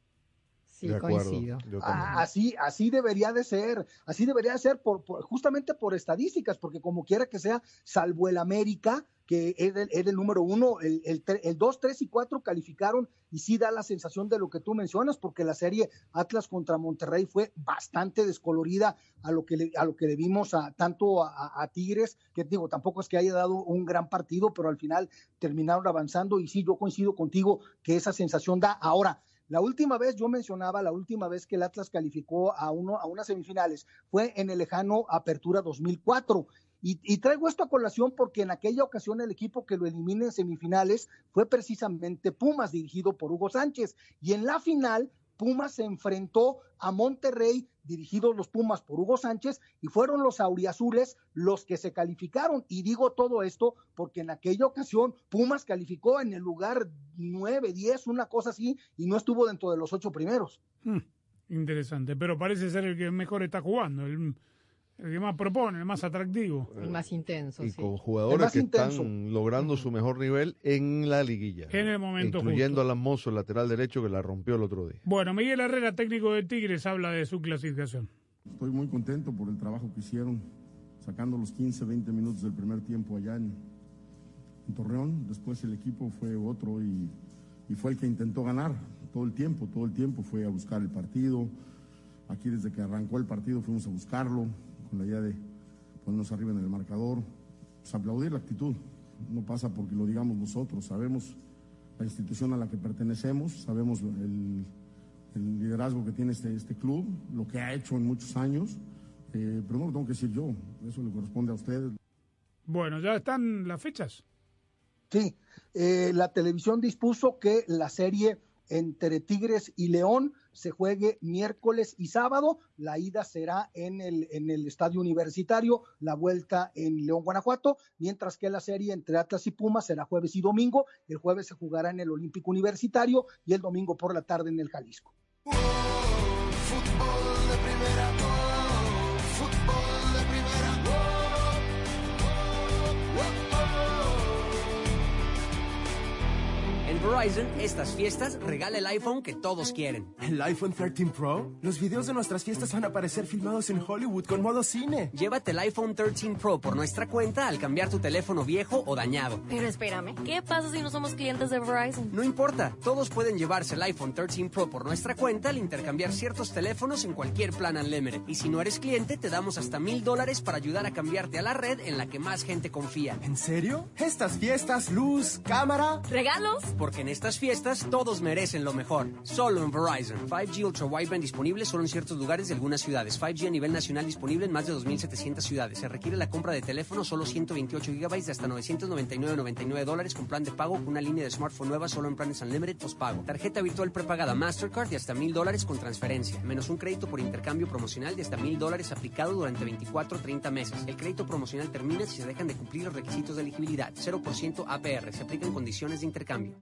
Sí, coincido. Ah, así, así debería de ser, así debería de ser por, por- justamente por estadísticas, porque como quiera que sea, salvo el América, que es el, número uno, el, el, el 2, 3 y 4 calificaron y sí da la sensación de lo que tú mencionas, porque la serie Atlas contra Monterrey fue bastante descolorida a lo que le, a lo que le vimos a tanto a, a- a Tigres, que digo, tampoco es que haya dado un gran partido, pero al final terminaron avanzando y sí, yo coincido contigo que esa sensación da. Ahora, la última vez, yo mencionaba, la última vez que el Atlas calificó a, uno, a unas semifinales fue en el lejano Apertura 2004. Y, y traigo esto a colación porque en aquella ocasión el equipo que lo elimina en semifinales fue precisamente Pumas, dirigido por Hugo Sánchez. Y en la final, Pumas se enfrentó a Monterrey, dirigidos los Pumas por Hugo Sánchez, y fueron los auriazules los que se calificaron. Y digo todo esto porque en aquella ocasión Pumas calificó en el lugar 9, 10, una cosa así, y no estuvo dentro de los ocho primeros. Hmm, interesante, pero parece ser el que mejor está jugando, el que más propone, el más atractivo. El más intenso, Y sí. con jugadores que intenso. están logrando su mejor nivel en la liguilla. En el momento Incluyendo a Alan Mozo, el lateral derecho, que la rompió el otro día. Bueno, Miguel Herrera, técnico de Tigres, habla de su clasificación. Estoy muy contento por el trabajo que hicieron, sacando los 15, 20 minutos del primer tiempo allá en, en Torreón. Después el equipo fue otro y, y fue el que intentó ganar todo el tiempo, todo el tiempo fue a buscar el partido. Aquí desde que arrancó el partido fuimos a buscarlo con la idea de ponernos arriba en el marcador. Pues aplaudir la actitud, no pasa porque lo digamos nosotros, sabemos la institución a la que pertenecemos, sabemos el, el liderazgo que tiene este, este club, lo que ha hecho en muchos años, eh, pero no lo tengo que decir yo, eso le corresponde a ustedes. Bueno, ya están las fechas. Sí, eh, la televisión dispuso que la serie entre Tigres y León se juegue miércoles y sábado. La ida será en el, en el estadio universitario, la vuelta en León, Guanajuato, mientras que la serie entre Atlas y Pumas será jueves y domingo. El jueves se jugará en el Olímpico Universitario y el domingo por la tarde en el Jalisco. Verizon, estas fiestas regala el iPhone que todos quieren. ¿El iPhone 13 Pro? Los videos de nuestras fiestas van a aparecer filmados en Hollywood con modo cine. Llévate el iPhone 13 Pro por nuestra cuenta al cambiar tu teléfono viejo o dañado. Pero espérame, ¿qué pasa si no somos clientes de Verizon? No importa, todos pueden llevarse el iPhone 13 Pro por nuestra cuenta al intercambiar ciertos teléfonos en cualquier plan Unlimited. Y si no eres cliente, te damos hasta mil dólares para ayudar a cambiarte a la red en la que más gente confía. ¿En serio? Estas fiestas, luz, cámara. ¿Regalos? Porque en estas fiestas todos merecen lo mejor. Solo en Verizon. 5G Ultra Wideband disponible solo en ciertos lugares de algunas ciudades. 5G a nivel nacional disponible en más de 2.700 ciudades. Se requiere la compra de teléfono solo 128 GB de hasta 999.99 dólares con plan de pago con una línea de smartphone nueva solo en planes Unlimited postpago. Tarjeta virtual prepagada Mastercard de hasta 1.000 dólares con transferencia. Menos un crédito por intercambio promocional de hasta 1.000 dólares aplicado durante 24 o 30 meses. El crédito promocional termina si se dejan de cumplir los requisitos de elegibilidad. 0% APR. Se aplican condiciones de intercambio.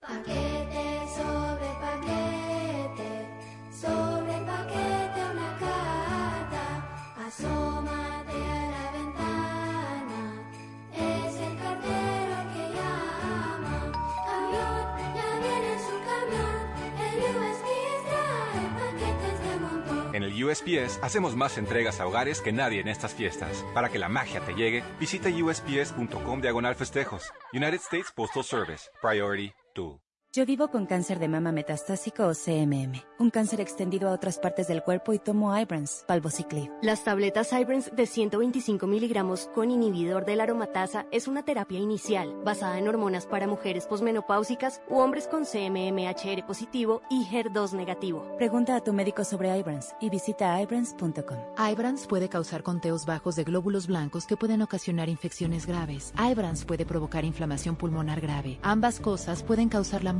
Paquete sobre paquete, sobre paquete una carta, asómate a la ventana, es el cartero que llama. Camión, ya viene su camión, el USPS trae paquetes de montón. En el USPS hacemos más entregas a hogares que nadie en estas fiestas. Para que la magia te llegue, visita usps.com diagonal festejos. United States Postal Service. Priority Tu. Yo vivo con cáncer de mama metastásico o CMM, un cáncer extendido a otras partes del cuerpo y tomo Ibrance, palbociclib. Las tabletas Ibrance de 125 miligramos con inhibidor de la aromatasa es una terapia inicial basada en hormonas para mujeres posmenopáusicas u hombres con CMMHR positivo y HER2 negativo. Pregunta a tu médico sobre Ibrance y visita ibrance.com. Ibrance puede causar conteos bajos de glóbulos blancos que pueden ocasionar infecciones graves. Ibrance puede provocar inflamación pulmonar grave. Ambas cosas pueden causar la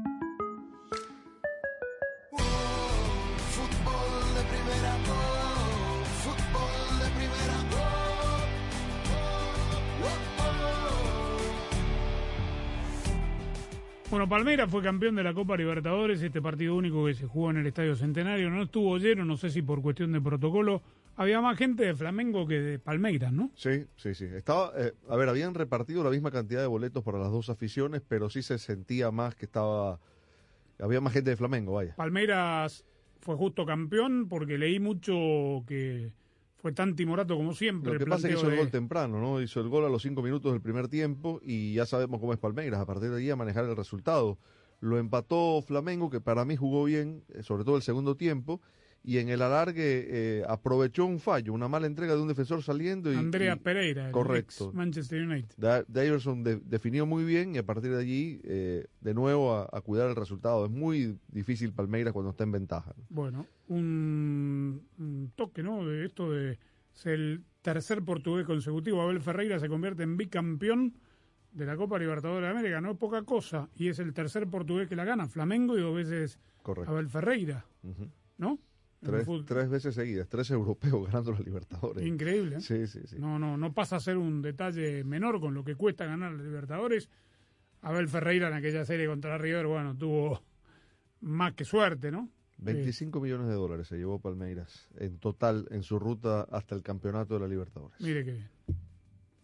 Bueno, Palmeiras fue campeón de la Copa Libertadores, este partido único que se jugó en el Estadio Centenario. No estuvo lleno, no sé si por cuestión de protocolo. Había más gente de Flamengo que de Palmeiras, ¿no? Sí, sí, sí. Estaba, eh, a ver, habían repartido la misma cantidad de boletos para las dos aficiones, pero sí se sentía más que estaba... Había más gente de Flamengo, vaya. Palmeiras fue justo campeón porque leí mucho que fue tan timorato como siempre. Lo que pasa es que hizo el gol temprano, ¿no? Hizo el gol a los cinco minutos del primer tiempo y ya sabemos cómo es Palmeiras. A partir de ahí a manejar el resultado. Lo empató Flamengo, que para mí jugó bien, eh, sobre todo el segundo tiempo, y en el alargue eh, aprovechó un fallo, una mala entrega de un defensor saliendo. Y, Andrea y- Pereira, correcto. ex Manchester United. Da- Daverson de- definió muy bien y a partir de allí, eh, de nuevo, a, a cuidar el resultado. Es muy difícil Palmeiras cuando está en ventaja. ¿no? Bueno, un, un toque, ¿no? De esto de ser el tercer portugués consecutivo. Abel Ferreira se convierte en bicampeón de la Copa Libertadores de América. No es poca cosa. Y es el tercer portugués que la gana. Flamengo y dos veces Correcto. Abel Ferreira. ¿No? Tres, veces seguidas, tres europeos ganando los Libertadores. Increíble. ¿eh? Sí, sí, sí. No, no, no pasa a ser un detalle menor con lo que cuesta ganar la Libertadores. Abel Ferreira en aquella serie contra River, bueno, tuvo más que suerte, ¿no? 25 millones de dólares se llevó Palmeiras en total en su ruta hasta el campeonato de la Libertadores. Mire qué bien.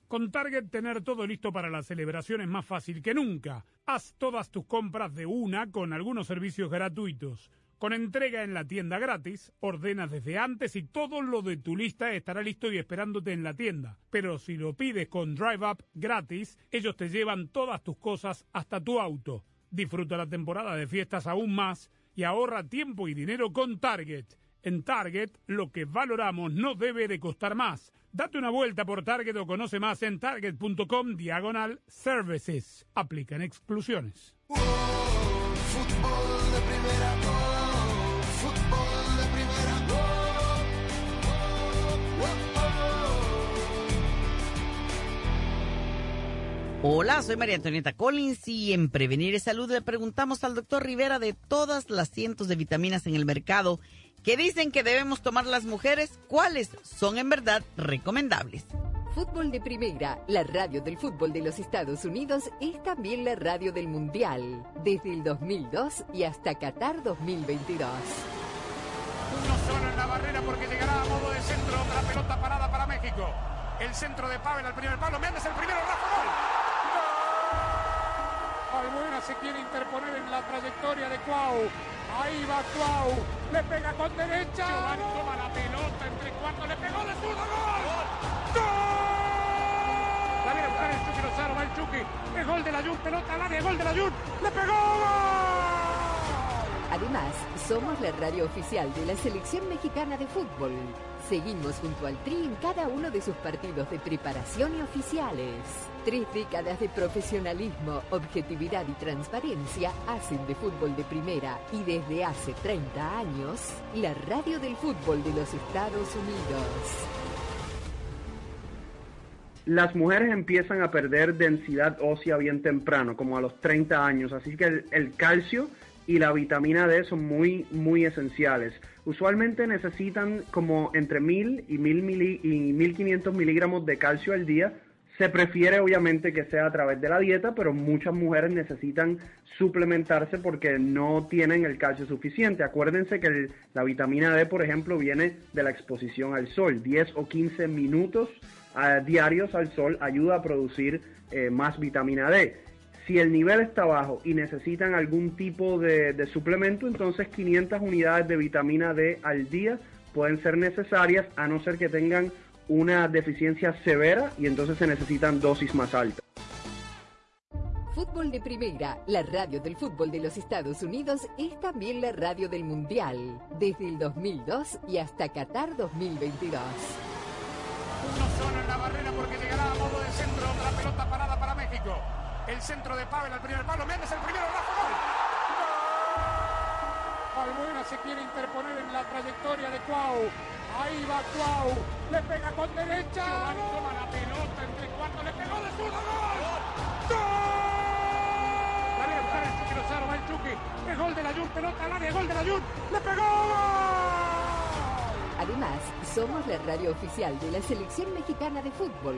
Con Target tener todo listo para la celebración es más fácil que nunca. Haz todas tus compras de una con algunos servicios gratuitos. Con entrega en la tienda gratis, ordenas desde antes y todo lo de tu lista estará listo y esperándote en la tienda. Pero si lo pides con Drive Up gratis, ellos te llevan todas tus cosas hasta tu auto. Disfruta la temporada de fiestas aún más y ahorra tiempo y dinero con Target. En Target, lo que valoramos no debe de costar más. Date una vuelta por Target o conoce más en target.com diagonal services. Aplican exclusiones. fútbol de primera, Hola, soy María Antonieta Collins y en Prevenir y Salud le preguntamos al doctor Rivera de todas las cientos de vitaminas en el mercado que dicen que debemos tomar las mujeres, cuáles son en verdad recomendables. Fútbol de Primera, la radio del fútbol de los Estados Unidos, es también la radio del Mundial, desde el 2002 y hasta Qatar 2022. Uno solo en la barrera porque llegará a modo de centro. Otra pelota parada para México. El centro de Pavel al primer palo. Méndez el primero. Rafa gol. Albuena se quiere interponer en la trayectoria de Cuau. Ahí va Cuau. Le pega con derecha. Giovanni toma la pelota entre cuartos. Le pegó de zurdo. ¡Gol! ¡Gol! La viene a buscar el Chucky Lozano. Va el Chucky. El gol de la Jun. Pelota al área. Gol de la Jun. ¡Le pegó! ¡Gol! Además, somos la radio oficial de la Selección Mexicana de Fútbol. Seguimos junto al Tri en cada uno de sus partidos de preparación y oficiales. Tres décadas de profesionalismo, objetividad y transparencia hacen de fútbol de primera y desde hace 30 años, la radio del fútbol de los Estados Unidos. Las mujeres empiezan a perder densidad ósea bien temprano, como a los 30 años, así que el, el calcio y la vitamina D son muy, muy esenciales. Usualmente necesitan como entre 1000 y, 1000 mili- y 1500 miligramos de calcio al día. Se prefiere obviamente que sea a través de la dieta, pero muchas mujeres necesitan suplementarse porque no tienen el calcio suficiente. Acuérdense que la vitamina D, por ejemplo, viene de la exposición al sol. 10 o 15 minutos ah, diarios al sol ayuda a producir eh, más vitamina D. Si el nivel está bajo y necesitan algún tipo de, de suplemento, entonces 500 unidades de vitamina D al día pueden ser necesarias a no ser que tengan una deficiencia severa y entonces se necesitan dosis más altas. Fútbol de Primera, la radio del fútbol de los Estados Unidos, es también la radio del Mundial, desde el 2002 y hasta Qatar 2022. Uno solo en la barrera porque llegará a modo de centro. Otra pelota parada para México. El centro de Pavel al primer palo. Méndez el primero. Rafa gol. Albuena se quiere interponer en la trayectoria de Cuau. Ahí va Cuau. Le pega con derecha. Giovanni toma la pelota entre cuartos. Le pegó de zurdo. ¡Gol! ¡Gol! La viene a buscar el Chucky Lozano. Va el Chucky. El gol de la Jun. Pelota al área. Gol de la Jun. Le pegó. ¡Gol! Además, somos la radio oficial de la Selección Mexicana de Fútbol.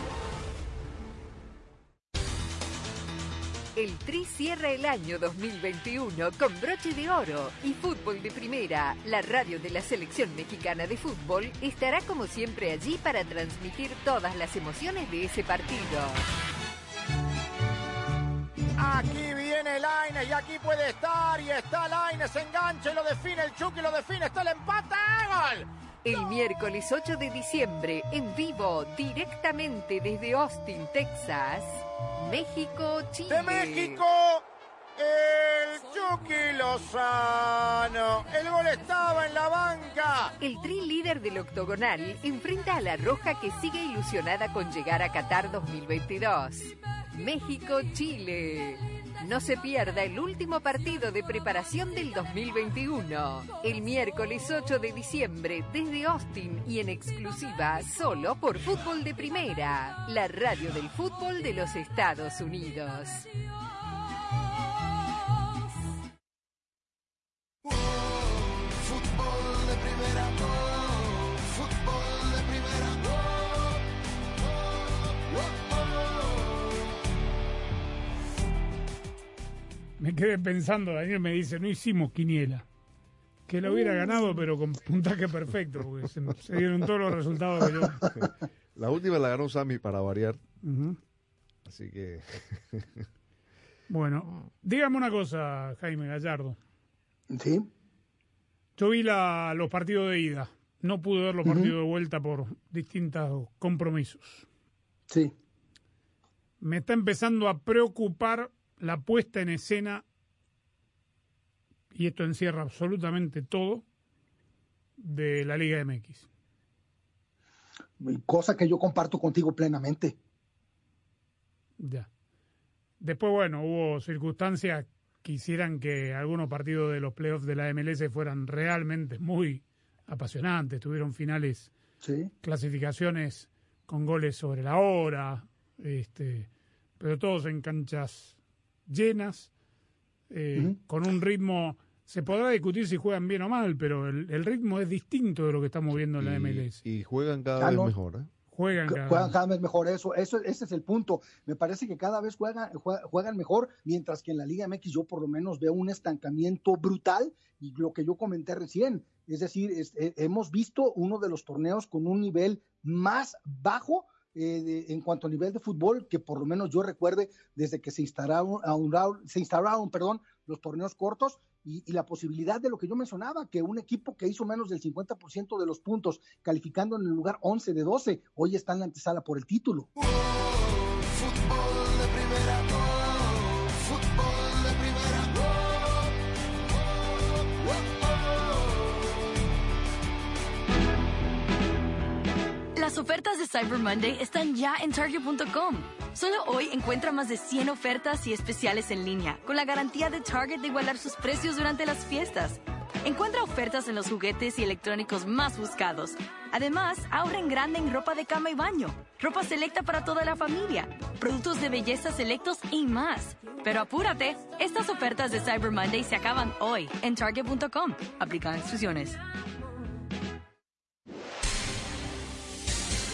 El Tri cierra el año 2021 con broche de oro y fútbol de primera. La radio de la selección mexicana de fútbol estará como siempre allí para transmitir todas las emociones de ese partido. Aquí viene Laines y aquí puede estar y está Laines, engancha y lo define el Chucky, lo define, está el empate, gol. El miércoles 8 de diciembre, en vivo, directamente desde Austin, Texas, México, Chile. De México, el Chucky Lozano. El gol estaba en la banca. El tri líder del octogonal enfrenta a la Roja que sigue ilusionada con llegar a Qatar 2022. México-Chile. No se pierda el último partido de preparación del 2021. El miércoles 8 de diciembre desde Austin y en exclusiva solo por Fútbol de Primera, la radio del fútbol de los Estados Unidos. Quedé pensando, Daniel me dice, no hicimos quiniela. Que lo hubiera ganado, pero con puntaje perfecto, porque se, se dieron todos los resultados que yo... La última la ganó Sammy para variar. Así que. Bueno, dígame una cosa, Jaime Gallardo. Sí. Yo vi la- los partidos de ida. No pude ver los partidos de vuelta por distintos compromisos. Sí. Me está empezando a preocupar la puesta en escena, y esto encierra absolutamente todo, de la Liga MX. Cosa que yo comparto contigo plenamente. Ya. Después, bueno, hubo circunstancias que hicieran que algunos partidos de los playoffs de la MLS fueran realmente muy apasionantes. Tuvieron finales, clasificaciones con goles sobre la hora, este, pero todos en canchas llenas, eh, con un ritmo. Se podrá discutir si juegan bien o mal, pero el, el ritmo es distinto de lo que estamos viendo en la MLS. Y juegan cada vez no. mejor. ¿eh? Juegan cada- juegan cada vez mejor eso, eso ese es el punto. Me parece que cada vez juegan, jue- juegan mejor, mientras que en la Liga MX yo por lo menos veo un estancamiento brutal y lo que yo comenté recién, es decir, es- eh, hemos visto uno de los torneos con un nivel más bajo eh, de- en cuanto a nivel de fútbol que por lo menos yo recuerde desde que se instalaron, aun- se instauraron perdón, los torneos cortos y, la posibilidad de lo que yo mencionaba, que un equipo que hizo menos del 50% de los puntos, calificando en el lugar 11 de 12, hoy está en la antesala por el título. Las ofertas de Cyber Monday están ya en Target.com. Solo hoy encuentra más de 100 ofertas y especiales en línea, con la garantía de Target de igualar sus precios durante las fiestas. Encuentra ofertas en los juguetes y electrónicos más buscados. Además, ahorra en grande en ropa de cama y baño, ropa selecta para toda la familia, productos de belleza selectos y más. Pero apúrate, estas ofertas de Cyber Monday se acaban hoy en Target.com. Aplican instrucciones.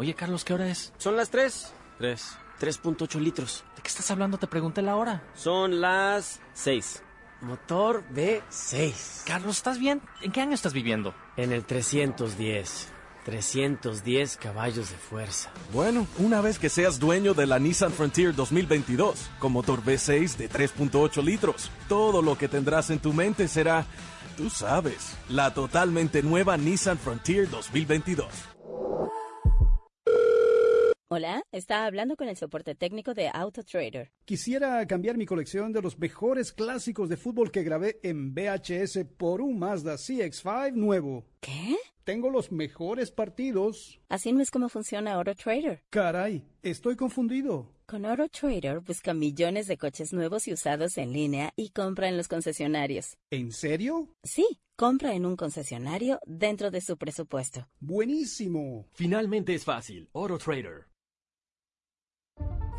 Oye, Carlos, ¿qué hora es? Son las 3. 3. 3.8 litros. ¿De qué estás hablando? Te pregunté la hora. Son las 6. Motor V6. Carlos, ¿estás bien? ¿En qué año estás viviendo? En el 310. 310 caballos de fuerza. Bueno, una vez que seas dueño de la Nissan Frontier 2022, con motor V6 de 3.8 litros, todo lo que tendrás en tu mente será, tú sabes, la totalmente nueva Nissan Frontier 2022. Hola, está hablando con el soporte técnico de AutoTrader. Quisiera cambiar mi colección de los mejores clásicos de fútbol que grabé en VHS por un Mazda CX5 nuevo. ¿Qué? Tengo los mejores partidos. Así no es como funciona AutoTrader. Caray, estoy confundido. Con AutoTrader busca millones de coches nuevos y usados en línea y compra en los concesionarios. ¿En serio? Sí, compra en un concesionario dentro de su presupuesto. Buenísimo. Finalmente es fácil. AutoTrader.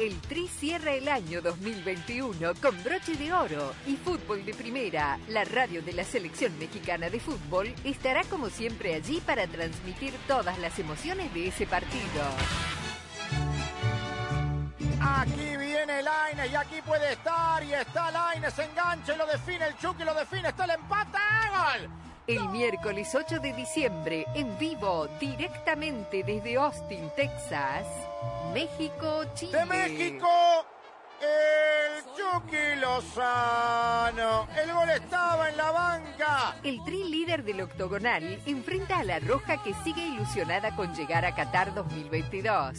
El Tri cierra el año 2021 con broche de oro y fútbol de primera. La radio de la selección mexicana de fútbol estará como siempre allí para transmitir todas las emociones de ese partido. Aquí viene Laines y aquí puede estar y está Laines, se engancha y lo define el Chucky, lo define, está el empate, ¡gol! El miércoles 8 de diciembre, en vivo, directamente desde Austin, Texas, México, Chile. ¡De México! El Chucky Lozano. El gol estaba en la banca. El tri líder del octogonal enfrenta a la Roja que sigue ilusionada con llegar a Qatar 2022.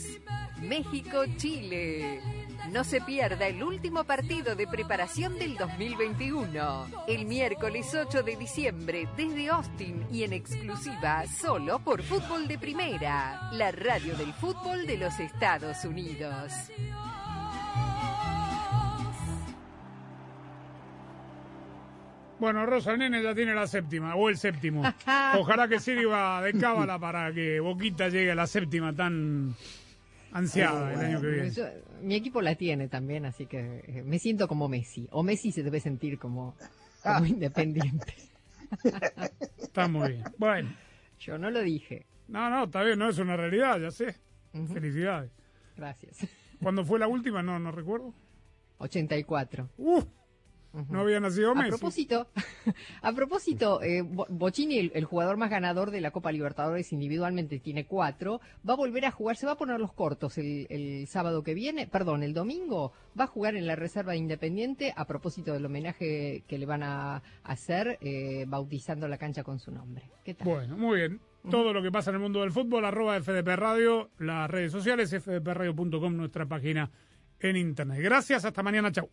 México-Chile. No se pierda el último partido de preparación del 2021. El miércoles 8 de diciembre desde Austin y en exclusiva solo por Fútbol de Primera, la radio del fútbol de los Estados Unidos. Bueno, Rosa Nene ya tiene la séptima, o el séptimo. Ojalá que sirva de cábala para que Boquita llegue a la séptima tan ansiada el año que viene. Mi equipo la tiene también, así que eh, me siento como Messi. O Messi se debe sentir como, como independiente. Está muy bien. Bueno. Yo no lo dije. No, no, está bien, no es una realidad, ya sé. Felicidades. Gracias. ¿Cuándo fue la última? No, no recuerdo. 84. Uh, no había nacido A Messi. propósito, a propósito, eh, Bo- Bocini, el, el jugador más ganador de la Copa Libertadores individualmente, tiene cuatro. Va a volver a jugar, se va a poner los cortos el, el sábado que viene, perdón, el domingo. Va a jugar en la reserva de Independiente a propósito del homenaje que le van a hacer eh, bautizando la cancha con su nombre. ¿Qué tal? Bueno, muy bien. Todo lo que pasa en el mundo del fútbol, arroba FDP Radio, las redes sociales, fdpradio.com, nuestra página en internet. Gracias, hasta mañana, chau.